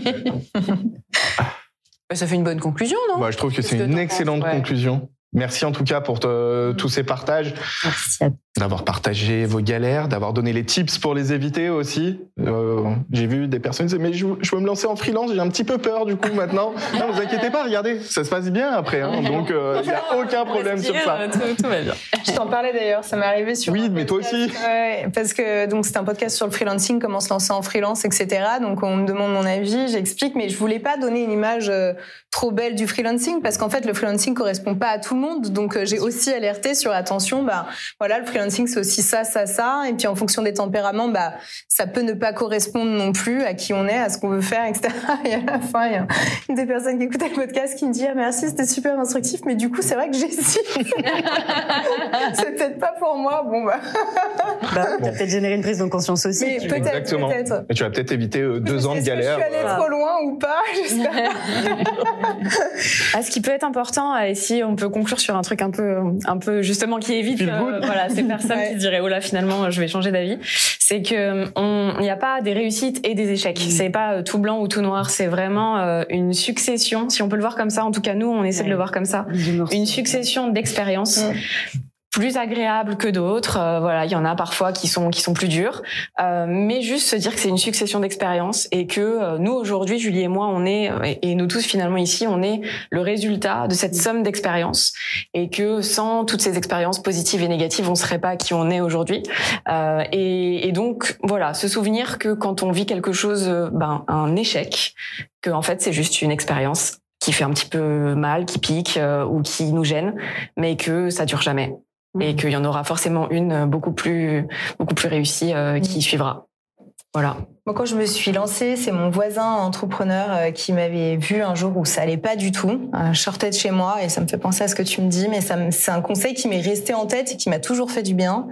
Ça fait une bonne conclusion, non? Moi, je trouve que c'est une excellente penses, ouais. conclusion. Merci en tout cas pour te- tous ces partages, Merci à d'avoir partagé vos galères, d'avoir donné les tips pour les éviter aussi. Euh, j'ai vu des personnes qui disaient mais je, je veux me lancer en freelance, j'ai un petit peu peur du coup maintenant. Non, vous inquiétez pas, regardez, ça se passe bien après, hein, donc il n'y a aucun problème sur ça. Tout, tout va bien. Je t'en parlais d'ailleurs, ça m'est arrivé sur. Oui, mais toi podcast. aussi. Ouais, parce que donc c'est un podcast sur le freelancing, comment se lancer en freelance, etc. Donc on me demande mon avis, j'explique, mais je voulais pas donner une image euh, trop belle du freelancing parce qu'en fait le freelancing correspond pas à tout le monde. Donc euh, j'ai aussi alerté sur attention, bah voilà le freelancing c'est aussi ça, ça, ça, et puis en fonction des tempéraments, bah ça peut ne pas correspondre non plus à qui on est, à ce qu'on veut faire, etc. Et à la fin il y a une des personnes qui écoutait le podcast qui me dit ah merci c'était super instructif, mais du coup c'est vrai que j'hésite. c'est peut-être pas pour moi. Bon bah. Bah, t'as peut-être généré une prise de conscience aussi. Mais peut-être, Exactement. peut-être. Et tu vas peut-être éviter euh, deux ans de Est-ce que galère. Je suis allée trop loin ou pas? J'espère. Ah, ce qui peut être important, et si on peut conclure sur un truc un peu, un peu justement qui évite, euh, voilà, ces personnes Ouais. qui se diraient oh là finalement je vais changer d'avis, c'est que il n'y a pas des réussites et des échecs. C'est pas euh, tout blanc ou tout noir. C'est vraiment euh, une succession. Si on peut le voir comme ça, en tout cas nous on essaie de le voir comme ça. Une succession d'expériences. Plus agréables que d'autres. Euh, voilà, il y en a parfois qui sont qui sont plus dures, Euh, mais juste se dire que c'est une succession d'expériences et que euh, nous aujourd'hui, Julie et moi, on est et, et nous tous finalement ici, on est le résultat de cette somme d'expériences et que sans toutes ces expériences positives et négatives, on serait pas qui on est aujourd'hui. Euh, et, et donc voilà, se souvenir que quand on vit quelque chose, euh, ben un échec, que en fait c'est juste une expérience qui fait un petit peu mal, qui pique euh, ou qui nous gêne, mais que ça dure jamais et qu'il y en aura forcément une euh, beaucoup plus beaucoup plus réussie euh, qui suivra. Voilà. Moi, quand je me suis lancée, c'est mon voisin entrepreneur euh, qui m'avait vu un jour où ça allait pas du tout. Je sortais de chez moi et ça me fait penser à ce que tu me dis, mais ça c'est un conseil qui m'est resté en tête et qui m'a toujours fait du bien.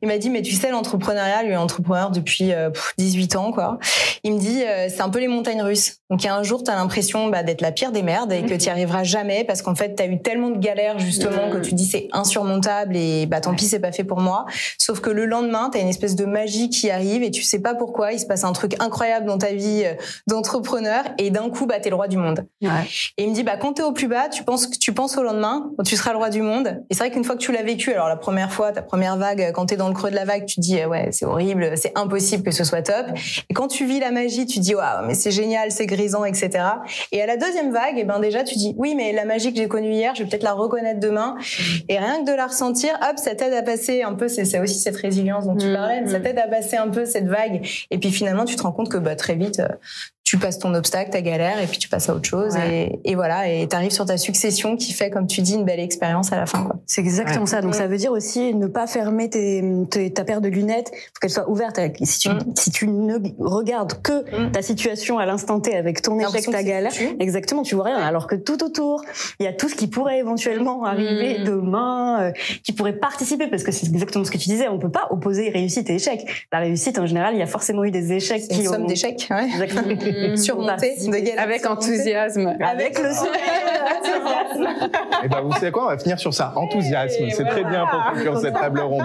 Il m'a dit, mais tu sais, l'entrepreneuriat, lui est entrepreneur depuis euh, pff, 18 ans, quoi. Il me dit, c'est un peu les montagnes russes. Donc, il y a un jour, tu as l'impression bah, d'être la pire des merdes et que tu arriveras jamais parce qu'en fait, tu as eu tellement de galères, justement, que tu dis c'est insurmontable et bah tant pis, c'est pas fait pour moi. Sauf que le lendemain, tu as une espèce de magie qui arrive et tu sais pas pourquoi, il se passe un truc incroyable dans ta vie euh, d'entrepreneur et d'un coup, bah, t'es le roi du monde. Ouais. Et il me dit, bah, quand t'es au plus bas, tu penses que tu penses au lendemain, quand tu seras le roi du monde. Et c'est vrai qu'une fois que tu l'as vécu, alors la première fois, ta première vague, quand t'es dans le creux de la vague, tu te dis, euh, ouais, c'est horrible, c'est impossible que ce soit top. Et quand tu vis la magie, tu te dis, waouh, mais c'est génial, c'est grisant, etc. Et à la deuxième vague, et ben déjà, tu dis, oui, mais la magie que j'ai connue hier, je vais peut-être la reconnaître demain. Et rien que de la ressentir, hop, ça t'aide à passer un peu, c'est aussi cette résilience dont tu Mm, parlais, mais ça mm. t'aide à passer un peu cette vague. Et puis finalement, tu te rends compte que bah, très vite, euh, tu passes ton obstacle, ta galère, et puis tu passes à autre chose. Ouais. Et, et voilà, et tu arrives sur ta succession qui fait, comme tu dis, une belle expérience à la fin. Quoi. C'est exactement Ouais. ça. Donc ça veut dire aussi ne pas fermer tes, tes- ta paire de lunettes, faut qu'elle soit ouverte. Si tu, Mm. si tu ne regardes que Mm. ta situation à l'instant T avec ton échec, ta galère, exactement, tu vois rien. Alors que tout autour, il y a tout ce qui pourrait éventuellement arriver Mm. demain, euh, qui pourrait participer, parce que c'est exactement ce que tu disais. On peut pas opposer réussite et échec. La réussite, en général, il y a forcément eu des échecs qui une somme ont d'échecs, ouais. De galères Avec enthousiasme. Avec le sourire. Et ben, vous savez quoi On va finir sur ça. Enthousiasme. C'est très bien pour conclure cette table ronde.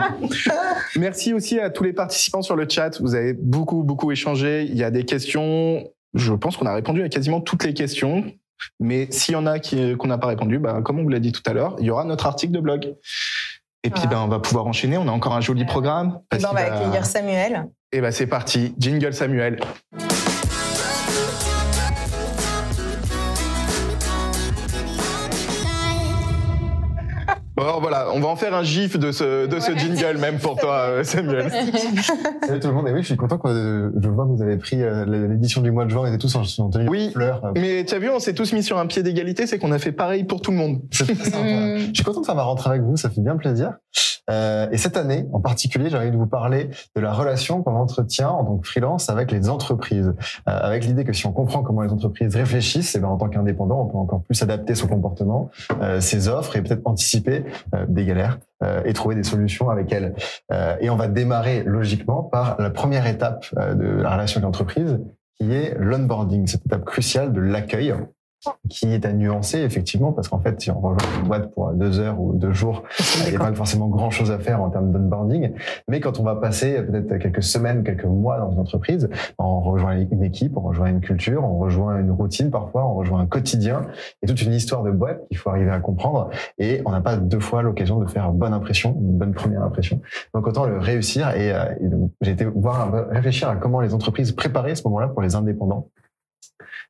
Merci aussi à tous les participants sur le chat. Vous avez beaucoup, beaucoup échangé. Il y a des questions. Je pense qu'on a répondu à quasiment toutes les questions. Mais s'il y en a qu'on n'a pas répondu, ben, comme on vous l'a dit tout à l'heure, il y aura notre article de blog. Et puis, ben, on va pouvoir enchaîner. On a encore un joli programme. Et parce ben, on va va- accueillir Samuel. Et ben, c'est parti. Jingle Samuel. Bon, voilà, on va en faire un gif de ce, de ce jingle même pour toi, euh, Samuel. Salut tout le monde. Et oui, je suis content que euh, je vois que vous avez pris euh, l'édition du mois de juin. Ils étaient tous en, en tenue Oui. de fleurs. Mais tu as vu, on s'est tous mis sur un pied d'égalité, c'est qu'on a fait pareil pour tout le monde. C'est très sympa. Je suis content de faire ma rentrée avec vous. Ça fait bien plaisir. Euh, et cette année, en particulier, j'ai envie de vous parler de la relation qu'on entretient en tant que freelance avec les entreprises. Euh, avec l'idée que si on comprend comment les entreprises réfléchissent, et ben, en tant qu'indépendant, on peut encore plus adapter son comportement, euh, ses offres et peut-être anticiper euh, des galères euh, et trouver des solutions avec elles. Euh, et on va démarrer logiquement par la première étape de la relation avec l'entreprise, qui est l'onboarding, cette étape cruciale de l'accueil qui est à nuancer effectivement parce qu'en fait si on rejoint une boîte pour deux heures ou deux jours il n'y a pas forcément grand chose à faire en termes d'onboarding. Mais quand on va passer peut-être quelques semaines quelques mois dans une entreprise on rejoint une équipe on rejoint une culture on rejoint une routine parfois on rejoint un quotidien. Et toute une histoire de boîte qu'il faut arriver à comprendre. Et on n'a pas deux fois l'occasion de faire une bonne impression une bonne première impression. Donc autant le réussir et, euh, j'ai été voir réfléchir à comment les entreprises préparaient ce moment-là pour les indépendants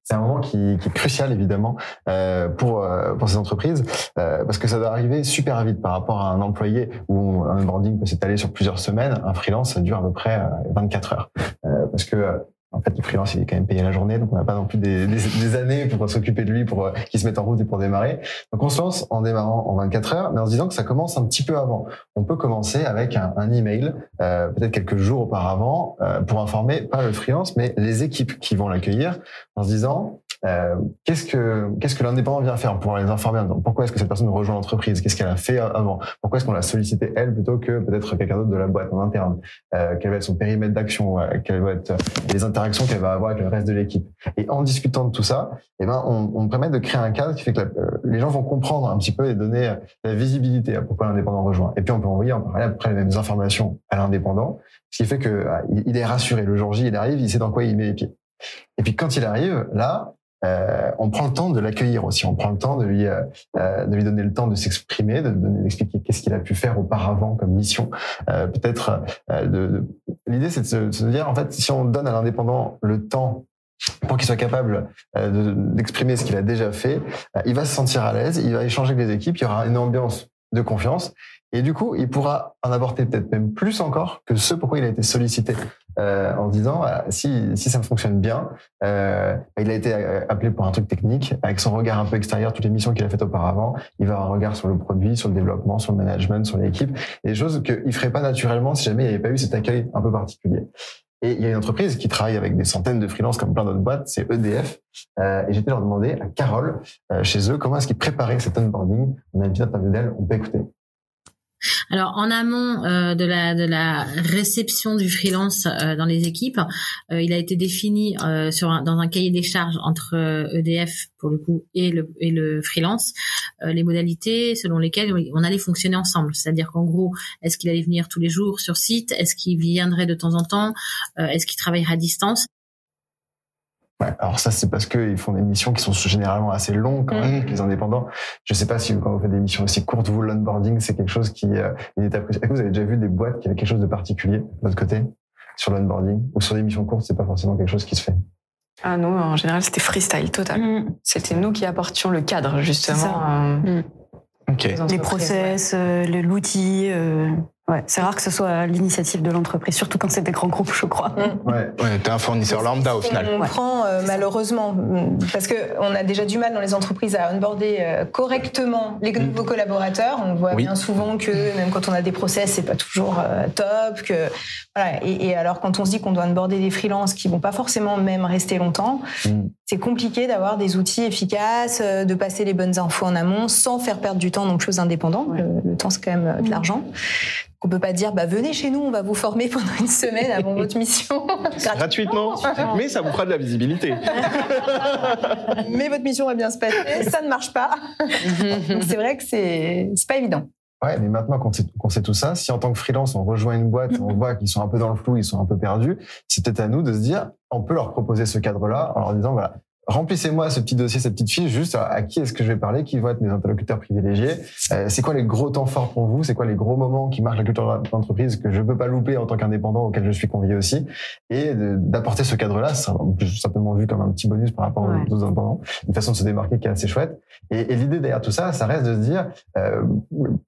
c'est un moment qui, qui, est crucial évidemment euh, pour euh, pour ces entreprises euh, parce que ça doit arriver super vite par rapport à un employé où un branding peut s'étaler sur plusieurs semaines. Un freelance ça dure à peu près 24 heures parce que en fait, le freelance, il est quand même payé la journée, donc on n'a pas non plus des, années pour s'occuper de lui, pour euh, qu'il se mette en route et pour démarrer. Donc on se lance en démarrant en 24 heures, mais en se disant que ça commence un petit peu avant. On peut commencer avec un, un email, euh, peut-être quelques jours auparavant, euh, pour informer pas le freelance, mais les équipes qui vont l'accueillir, en se disant qu'est-ce que qu'est-ce que l'indépendant vient faire pour les informer Pourquoi est-ce que cette personne rejoint l'entreprise? Qu'est-ce qu'elle a fait avant? Pourquoi est-ce qu'on l'a sollicité elle plutôt que peut-être quelqu'un d'autre de la boîte en interne? Quel va être son périmètre d'action? Quelles vont être les qu'elle va avoir avec le reste de l'équipe Et en discutant de tout ça, eh ben on, on permet de créer un cadre qui fait que les gens vont comprendre un petit peu et donner la visibilité à pourquoi l'indépendant rejoint. Et puis on peut envoyer en parallèle après les mêmes informations à l'indépendant, ce qui fait que il est rassuré. Le jour J, il arrive, il sait dans quoi il met les pieds. Et puis quand il arrive, là, euh, on prend le temps de l'accueillir aussi. On prend le temps de lui euh, euh, de lui donner le temps de s'exprimer, de donner d'expliquer qu'est-ce qu'il a pu faire auparavant comme mission. Peut-être de, l'idée c'est de se, dire en fait si on donne à l'indépendant le temps pour qu'il soit capable d'exprimer ce qu'il a déjà fait, il va se sentir à l'aise, il va échanger avec les équipes, il y aura une ambiance de confiance et du coup, il pourra en apporter peut-être même plus encore que ce pourquoi il a été sollicité euh, en disant ah, si, si ça fonctionne bien, euh, il a été euh, appelé pour un truc technique avec son regard un peu extérieur, toutes les missions qu'il a faites auparavant, il va avoir un regard sur le produit, sur le développement, sur le management, sur l'équipe, des choses qu'il ferait pas naturellement si jamais il n'y avait pas eu cet accueil un peu particulier. Et il y a une entreprise qui travaille avec des centaines de freelances comme plein d'autres boîtes, c'est EDF. Euh, et j'étais leur demander à Carole, euh, chez eux, comment est-ce qu'ils préparaient cet onboarding. On a une petite interview d'elle, on peut écouter. Alors en amont euh, de la de la réception du freelance euh, dans les équipes, euh, il a été défini sur dans un cahier des charges entre EDF e pour le coup et le et le freelance les modalités selon lesquelles on allait fonctionner ensemble. C'est-à-dire qu'en gros, est-ce qu'il allait venir tous les jours sur site, est-ce qu'il viendrait de temps en temps, est-ce qu'il travaillerait à distance? Ouais, alors ça c'est parce qu'ils font des missions qui sont généralement assez longues quand même, mm. les indépendants. Je sais pas si quand vous faites des missions aussi courtes, vous l'onboarding c'est quelque chose qui euh, une étape. Est-ce que vous avez déjà vu des boîtes qui avaient quelque chose de particulier de votre côté sur l'onboarding? Ou sur des missions courtes, c'est pas forcément quelque chose qui se fait? Ah non, en général c'était freestyle total. Mm. C'était nous qui apportions le cadre justement. Euh, mm. Les process, euh, l'outil. Euh... Ouais, c'est rare que ce soit l'initiative de l'entreprise, surtout quand c'est des grands groupes, je crois. Mm. Ouais, ouais t'es un fournisseur lambda au final. On prend euh, malheureusement, mm, parce que on a déjà du mal dans les entreprises à onboarder euh, correctement les mm. nouveaux collaborateurs. On voit bien souvent que même quand on a des process, c'est pas toujours euh, top. Que voilà. Et, et, alors quand on se dit qu'on doit onboarder des freelances qui vont pas forcément même rester longtemps, c'est compliqué d'avoir des outils efficaces, de passer les bonnes infos en amont, sans faire perdre du temps non plus aux indépendants. Le, le temps c'est quand même de l'argent. On peut pas dire, bah, venez chez nous, on va vous former pendant une semaine avant votre mission. Gratuitement. Mais ça vous fera de la visibilité. Mais votre mission va bien se passer. Ça ne marche pas. Donc c'est vrai que c'est, c'est pas évident. Ouais, mais maintenant qu'on sait, qu'on sait tout ça, si en tant que freelance on rejoint une boîte, on voit qu'ils sont un peu dans le flou, ils sont un peu perdus, c'est peut-être à nous de se dire, on peut leur proposer ce cadre-là en leur disant, voilà, remplissez-moi ce petit dossier, cette petite fiche, juste à, qui est-ce que je vais parler, qui vont être mes interlocuteurs privilégiés, euh, c'est quoi les gros temps forts pour vous, c'est quoi les gros moments qui marquent la culture d'entreprise que je peux pas louper en tant qu'indépendant auquel je suis convié aussi, et d'apporter ce cadre-là, c'est simplement vu comme un petit bonus par rapport aux autres indépendants, une façon de se démarquer qui est assez chouette. Et, et l'idée derrière tout ça, ça reste de se dire, euh,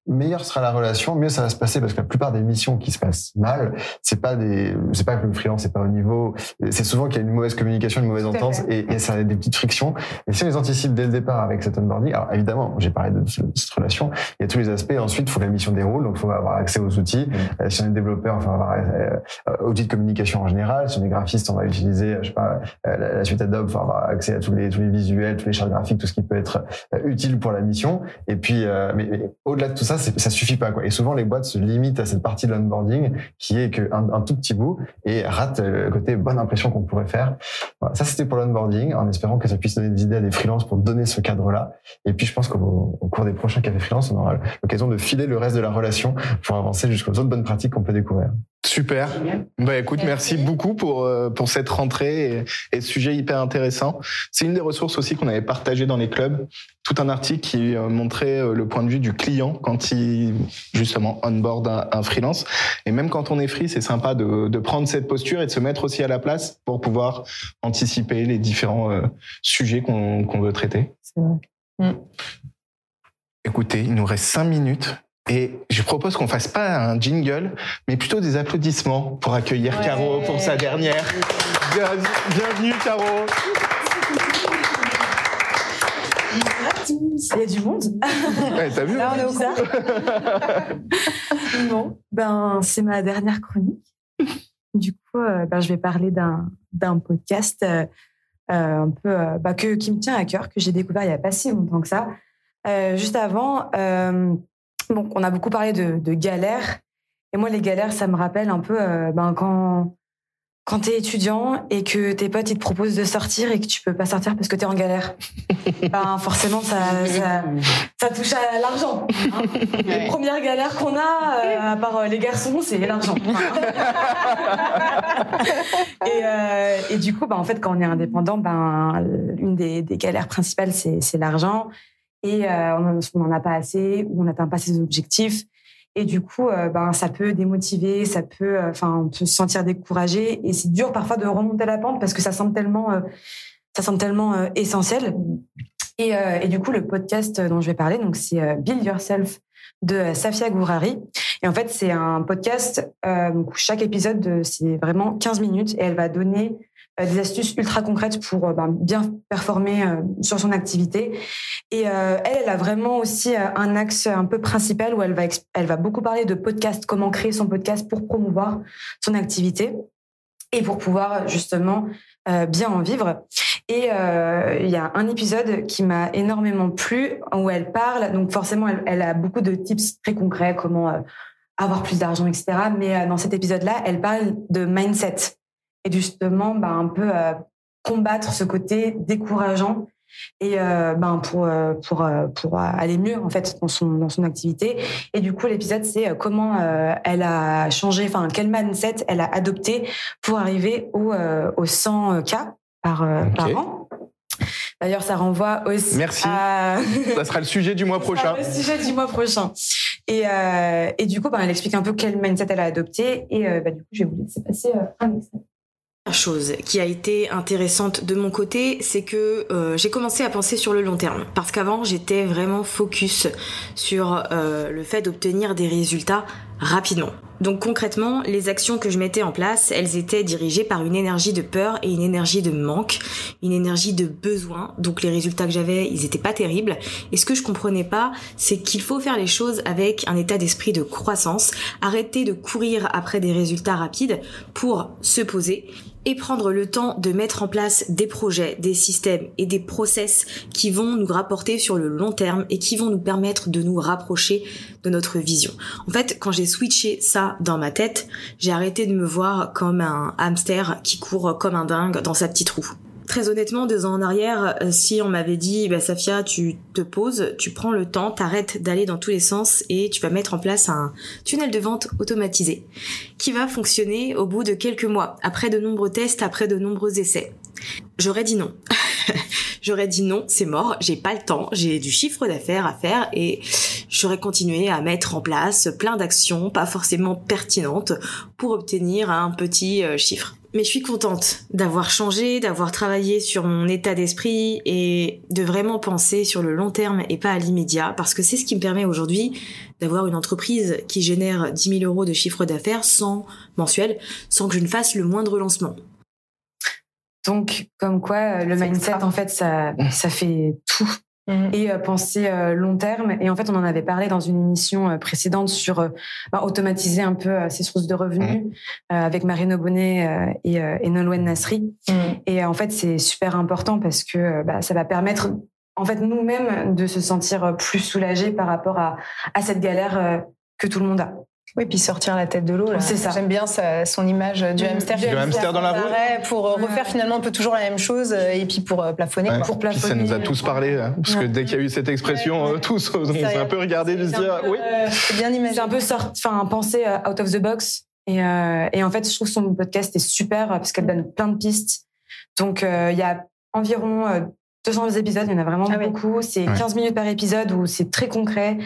meilleure sera la relation, mieux ça va se passer, parce que la plupart des missions qui se passent mal, c'est pas des, c'est pas que le freelance c'est pas au niveau, c'est souvent qu'il y a une mauvaise communication, une mauvaise entente, et, et ça des petites frictions. Et si on les anticipe dès le départ avec cet onboarding, alors évidemment, j'ai parlé de cette relation, il y a tous les aspects. Ensuite, il faut que la mission déroule, donc il faut avoir accès aux outils. Mm. Euh, si on est développeur, enfin avoir euh, outils de communication en général. Si on est graphiste, on va utiliser, je sais pas, euh, la, la suite Adobe, faut avoir accès à tous les tous les visuels, tous les charts graphiques, tout ce qui peut être euh, utile pour la mission. Et puis, euh, mais, mais au-delà de tout ça, ça suffit pas quoi. Et souvent, les boîtes se limitent à cette partie de l'onboarding qui est qu'un un tout petit bout et ratent euh, le côté bonne impression qu'on pourrait faire. Voilà, ça, c'était pour l'onboarding, en espérant que ça puisse donner des idées à des freelances pour donner ce cadre-là. Et puis, je pense qu'au au cours des prochains cafés freelance, on aura l'occasion de filer le reste de la relation pour avancer jusqu'aux autres bonnes pratiques qu'on peut découvrir. Super. Bah écoute, merci, beaucoup pour euh, pour cette rentrée et, et ce sujet hyper intéressant. C'est une des ressources aussi qu'on avait partagé dans les clubs. Tout un article qui euh, montrait euh, le point de vue du client quand il justement onboard un, un freelance. Et même quand on est free, c'est sympa de, de prendre cette posture et de se mettre aussi à la place pour pouvoir anticiper les différents euh, sujets qu'on qu'on veut traiter. Vrai. Mm. Écoutez, il nous reste cinq minutes. Et je propose qu'on fasse pas un jingle, mais plutôt des applaudissements pour accueillir Caro pour sa dernière. Bien- bienvenue Caro. Il y a du monde. Ouais, T'as vu Là, on est au Bon, ben c'est ma dernière chronique. Du coup, euh, ben, je vais parler d'un podcast euh, euh, un peu bah, que qui me tient à cœur, que j'ai découvert il y a pas si longtemps que ça. Euh, juste avant, donc on a beaucoup parlé de, de galères. Et moi, les galères, ça me rappelle un peu ben, quand quand t'es étudiant et que tes potes ils te proposent de sortir et que tu peux pas sortir parce que t'es en galère. ben forcément, ça, ça, ça touche à l'argent. hein. Les premières galères qu'on a, euh, à part euh, les garçons, c'est l'argent. et, euh, et du coup, bah, en fait, quand on est indépendant, ben, une des, des galères principales, c'est c'est l'argent. Et euh, on n'en a pas assez ou on n'atteint pas ses objectifs. Et du coup, euh, ben, ça peut démotiver, ça peut, euh, enfin, on peut se sentir découragé. Et c'est dur parfois de remonter la pente parce que ça semble tellement, euh, ça semble tellement essentiel. Et, et du coup, le podcast dont je vais parler, donc c'est Build Yourself de Safia Gourari. Et en fait, c'est un podcast où chaque épisode, c'est vraiment 15 minutes et elle va donner des astuces ultra concrètes pour euh, ben, bien performer euh, sur son activité. Et euh, elle, elle a vraiment aussi euh, un axe un peu principal où elle va, elle va beaucoup parler de podcast, comment créer son podcast pour promouvoir son activité et pour pouvoir justement euh, bien en vivre. Et euh, il y a un épisode qui m'a énormément plu où elle parle. Donc forcément, elle, a beaucoup de tips très concrets, comment euh, avoir plus d'argent, etc. Mais euh, dans cet épisode-là, elle parle de mindset et justement, bah, un peu euh, combattre ce côté décourageant et euh, ben pour euh, pour pour aller mieux en fait dans son dans son activité et du coup l'épisode c'est comment euh, elle a changé enfin quel mindset elle a adopté pour arriver au euh, au 100 k par par an d'ailleurs ça renvoie aussi Merci. à Ça sera le sujet du mois prochain. le sujet du mois prochain et et du coup ben elle explique un peu quel mindset elle a adopté et bah, du coup je vais vous laisser passer un extrait. La chose qui a été intéressante de mon côté, c'est que euh, j'ai commencé à penser sur le long terme. Parce qu'avant, j'étais vraiment focus sur euh, le fait d'obtenir des résultats rapidement. Donc concrètement, les actions que je mettais en place, elles étaient dirigées par une énergie de peur et une énergie de manque, une énergie de besoin. Donc les résultats que j'avais, ils étaient pas terribles. Et ce que je comprenais pas, c'est qu'il faut faire les choses avec un état d'esprit de croissance, arrêter de courir après des résultats rapides pour se poser et prendre le temps de mettre en place des projets, des systèmes et des process qui vont nous rapporter sur le long terme et qui vont nous permettre de nous rapprocher de notre vision. En fait, quand j'ai switché ça dans ma tête, j'ai arrêté de me voir comme un hamster qui court comme un dingue dans sa petite roue. Très honnêtement, deux ans en arrière, euh, si on m'avait dit, bah, Safia, tu te poses, tu prends le temps, t'arrêtes d'aller dans tous les sens et tu vas mettre en place un tunnel de vente automatisé qui va fonctionner au bout de quelques mois, après de nombreux tests, après de nombreux essais. J'aurais dit non. J'aurais dit non, c'est mort, j'ai pas le temps, j'ai du chiffre d'affaires à faire et j'aurais continué à mettre en place plein d'actions pas forcément pertinentes pour obtenir un petit euh, chiffre. Mais je suis contente d'avoir changé, d'avoir travaillé sur mon état d'esprit et de vraiment penser sur le long terme et pas à l'immédiat parce que c'est ce qui me permet aujourd'hui d'avoir une entreprise qui génère 10 000 euros de chiffre d'affaires sans mensuel, sans que je ne fasse le moindre lancement. Donc, comme quoi, le C'est mindset, en fait, ça, ça fait tout. Mhm. Et euh, penser euh, long terme. Et en fait, on en avait parlé dans une émission euh, précédente sur euh, bah, automatiser un peu euh, ses sources de revenus euh, avec Marine Aubonnet euh, et, euh, et Nolwenn Nasri. Mhm. Et euh, en fait, c'est super important parce que euh, bah, ça va permettre, en fait, nous-mêmes de se sentir plus soulagés par rapport à, à cette galère euh, que tout le monde a. Oui, puis sortir la tête de l'eau. C'est ça. J'aime bien sa- son image du Mhm. hamster. Du hamster dans la roue. Pour euh, refaire finalement un peu toujours la même chose euh, et puis pour euh, plafonner. Ouais. Pour Puis ça plafonner. nous a tous parlé, hein, parce que dès qu'il y a eu cette expression, Ouais, euh, ouais. tous, on s'est un peu regardé de se dire, peu, oui. euh, C'est bien imaginé. C'est un peu sort, enfin, penser out of the box. Et, euh, et en fait, je trouve son podcast est super parce qu'elle donne plein de pistes. Donc, euh, il y a environ euh, 200 épisodes, il y en a vraiment Ah oui. beaucoup. C'est Ouais. 15 minutes par épisode où c'est très concret.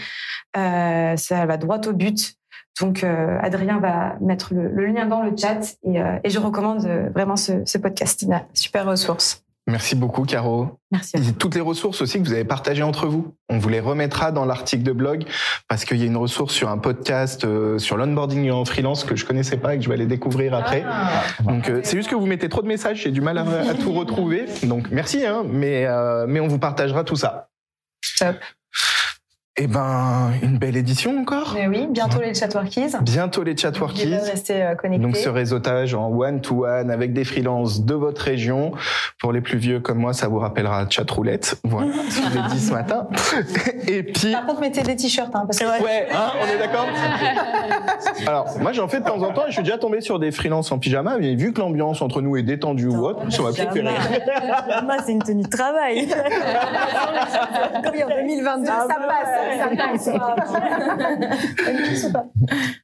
Euh, ça va droit au but. Donc, euh, Adrien va mettre le, le lien dans le chat et, euh, et je recommande euh, vraiment ce, ce podcast. Ah, Super ressource. Merci beaucoup, Caro. Merci. à vous. Et toutes les ressources aussi que vous avez partagées entre vous. On vous les remettra dans l'article de blog parce qu'il y a une ressource sur un podcast euh, sur l'onboarding en freelance que je connaissais pas et que je vais aller découvrir après. Donc euh, c'est juste que vous mettez trop de messages, j'ai du mal à, à tout retrouver. Donc merci, hein, mais euh, mais on vous partagera tout ça. Top. Eh ben une belle édition encore. Mais oui, bientôt les chatworkies. Bientôt les chatworkies. rester euh, connectés. Donc ce réseautage en one-to-one avec des freelances de votre région. Pour les plus vieux comme moi, ça vous rappellera chatroulette. Voilà, je l'ai dit ce matin. Et puis... Par contre, mettez des t-shirts, hein, parce que Ouais, hein, on est d'accord Alors, moi j'en fais de temps en temps et je suis déjà tombé sur des freelances en pyjama, mais vu que l'ambiance entre nous est détendue ou autre, ça m'a préféré. Moi, c'est une tenue de travail. oui, en 2022, Ah ça bah passe.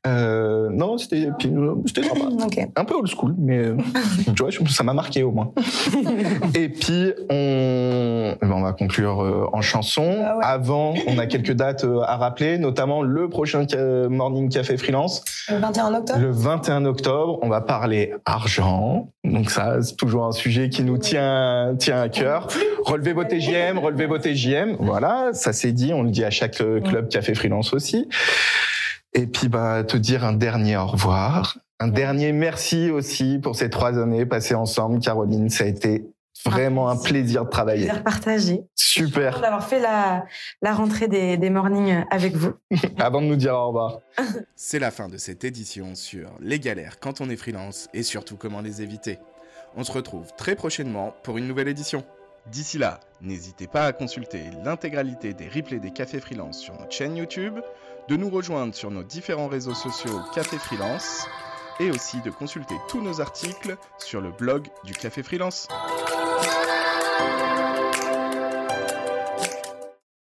Euh, non, c'était euh, c'était sympa. Un peu old school, mais euh, tu vois, ça m'a marqué au moins. Et puis, on, eh ben, on va conclure en chanson. Ah ouais. Avant, on a quelques dates à rappeler, notamment le prochain Morning Café Freelance. Le 21 octobre. Le 21 octobre, on va parler argent. Donc ça, c'est toujours un sujet qui nous tient, tient à cœur. Relevez vos TGM, relevez vos TGM. Voilà, ça c'est dit. On le dit à chaque euh, club Café Freelance aussi. Et puis, bah, te dire un dernier au revoir. Un dernier merci aussi pour ces trois années passées ensemble, Caroline. Ça a été vraiment un plaisir de travailler. Plaisir partagé. Super. D'avoir fait la, la rentrée des, des mornings avec vous. Avant de nous dire au revoir. C'est la fin de cette édition sur les galères quand on est freelance et surtout comment les éviter. On se retrouve très prochainement pour une nouvelle édition. D'ici là, n'hésitez pas à consulter l'intégralité des replays des cafés freelance sur notre chaîne YouTube, de nous rejoindre sur nos différents réseaux sociaux Café Freelance et aussi de consulter tous nos articles sur le blog du Café Freelance.